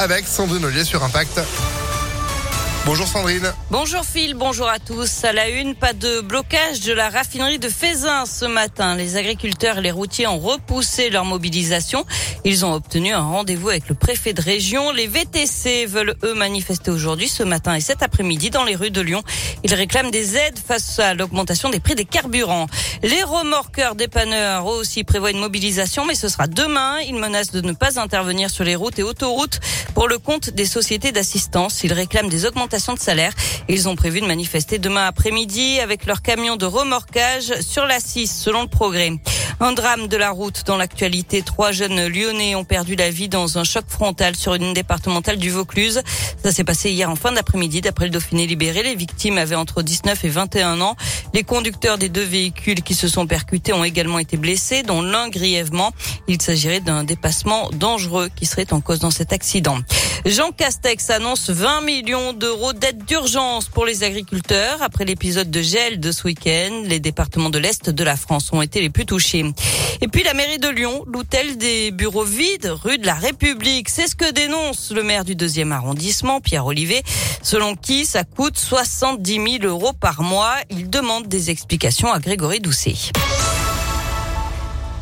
avec Sandrine Ollier sur Impact. Bonjour Sandrine. Bonjour Phil, bonjour à tous. À la une, pas de blocage de la raffinerie de Fézin ce matin. Les agriculteurs et les routiers ont repoussé leur mobilisation. Ils ont obtenu un rendez-vous avec le préfet de région. Les VTC veulent eux manifester aujourd'hui, ce matin et cet après-midi dans les rues de Lyon. Ils réclament des aides face à l'augmentation des prix des carburants. Les remorqueurs dépanneurs aussi prévoient une mobilisation, mais ce sera demain. Ils menacent de ne pas intervenir sur les routes et autoroutes pour le compte des sociétés d'assistance. Ils réclament des augmentations de salaire. Ils ont prévu de manifester demain après-midi avec leur camion de remorquage sur la 6 selon le progrès. Un drame de la route dans l'actualité. Trois jeunes lyonnais ont perdu la vie dans un choc frontal sur une départementale du Vaucluse. Ça s'est passé hier en fin d'après-midi d'après le Dauphiné libéré. Les victimes avaient entre 19 et 21 ans. Les conducteurs des deux véhicules qui se sont percutés ont également été blessés, dont l'un grièvement. Il s'agirait d'un dépassement dangereux qui serait en cause dans cet accident. Jean Castex annonce 20 millions d'euros d'aide d'urgence pour les agriculteurs. Après l'épisode de gel de ce week-end, les départements de l'Est de la France ont été les plus touchés. Et puis la mairie de Lyon loue-t-elle des bureaux vides rue de la République? C'est ce que dénonce le maire du deuxième arrondissement, Pierre Olivier, selon qui ça coûte 70 000 euros par mois. Il demande des explications à Grégory Doucet.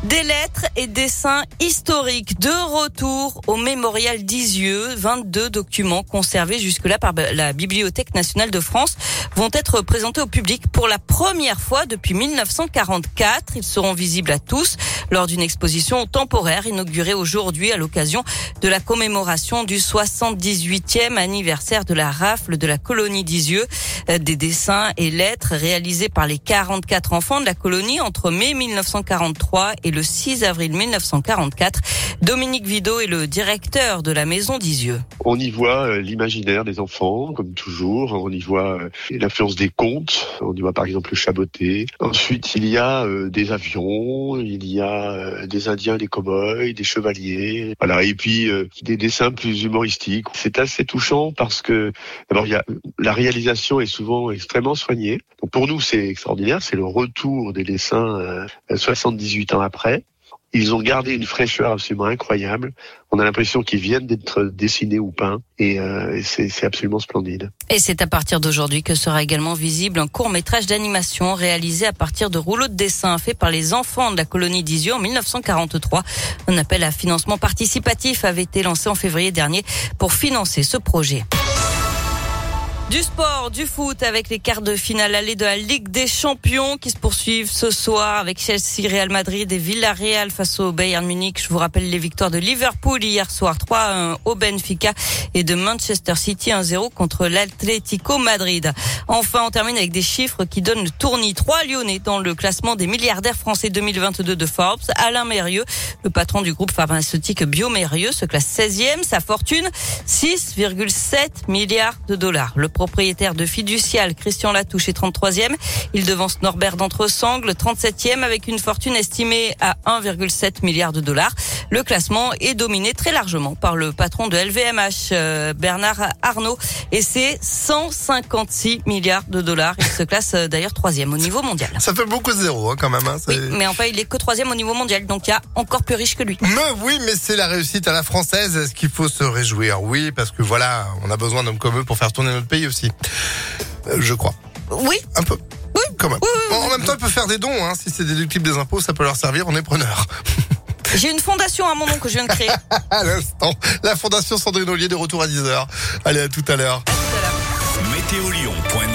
Des lettres et dessins historiques de retour au mémorial d'Isieux. 22 documents conservés jusque-là par la Bibliothèque nationale de France vont être présentés au public pour la première fois depuis 1944. Ils seront visibles à tous lors d'une exposition temporaire inaugurée aujourd'hui à l'occasion de la commémoration du 78e anniversaire de la rafle de la colonie d'Isieux. Des dessins et lettres réalisés par les 44 enfants de la colonie entre mai 1943 et le 6 avril 1944. Dominique Vido est le directeur de la maison d'Isieux. On y voit euh, l'imaginaire des enfants, comme toujours. On y voit euh, l'influence des contes. On y voit par exemple le chaboté. Ensuite, il y a euh, des avions, il y a des Indiens, des cow-boys, des chevaliers. Voilà. Et puis des dessins plus humoristiques. C'est assez touchant parce que d'abord il y a la réalisation est souvent extrêmement soignée. Pour nous c'est extraordinaire. C'est le retour des dessins 78 ans après. Ils ont gardé une fraîcheur absolument incroyable. On a l'impression qu'ils viennent d'être dessinés ou peints et, euh, c'est absolument splendide. Et c'est à partir d'aujourd'hui que sera également visible un court métrage d'animation réalisé à partir de rouleaux de dessin faits par les enfants de la colonie d'Isieux en 1943. Un appel à financement participatif avait été lancé en février dernier pour financer ce projet. Du sport, du foot avec les quarts de finale allée de la Ligue des Champions qui se poursuivent ce soir avec Chelsea, Real Madrid et Villarreal face au Bayern Munich. Je vous rappelle les victoires de Liverpool hier soir 3-1 au Benfica et de Manchester City 1-0 contre l'Atlético Madrid. Enfin, on termine avec des chiffres qui donnent le tournis. Trois Lyonnais dans le classement des milliardaires français 2022 de Forbes. Alain Mérieux, le patron du groupe pharmaceutique Biomérieux, se classe 16e. Sa fortune, 6,7 milliards de dollars. Propriétaire de Fiducial, Christian Latouche, est 33e. Il devance Norbert d'Entresangles, 37e, avec une fortune estimée à 1,7 milliard de dollars. Le classement est dominé très largement par le patron de LVMH, euh, Bernard Arnault, et c'est 156 milliards de dollars. Il se classe euh, d'ailleurs troisième au niveau mondial. Ça fait beaucoup de zéro hein, quand même. Hein, oui, mais enfin, il est que troisième au niveau mondial, donc il y a encore plus riche que lui. Mais oui, mais c'est la réussite à la française. Est-ce qu'il faut se réjouir? Oui, parce que voilà, on a besoin d'hommes comme eux pour faire tourner notre pays aussi. Euh, je crois. Oui. Un peu. Oui, quand même. en même temps, ils peuvent faire des dons. Hein. Si c'est déductible des impôts, ça peut leur servir. On est preneur. J'ai une fondation à mon nom que je viens de créer. à l'instant. La fondation Sandrine Ollier de retour à 10h. Allez, à tout à l'heure. Météolion.net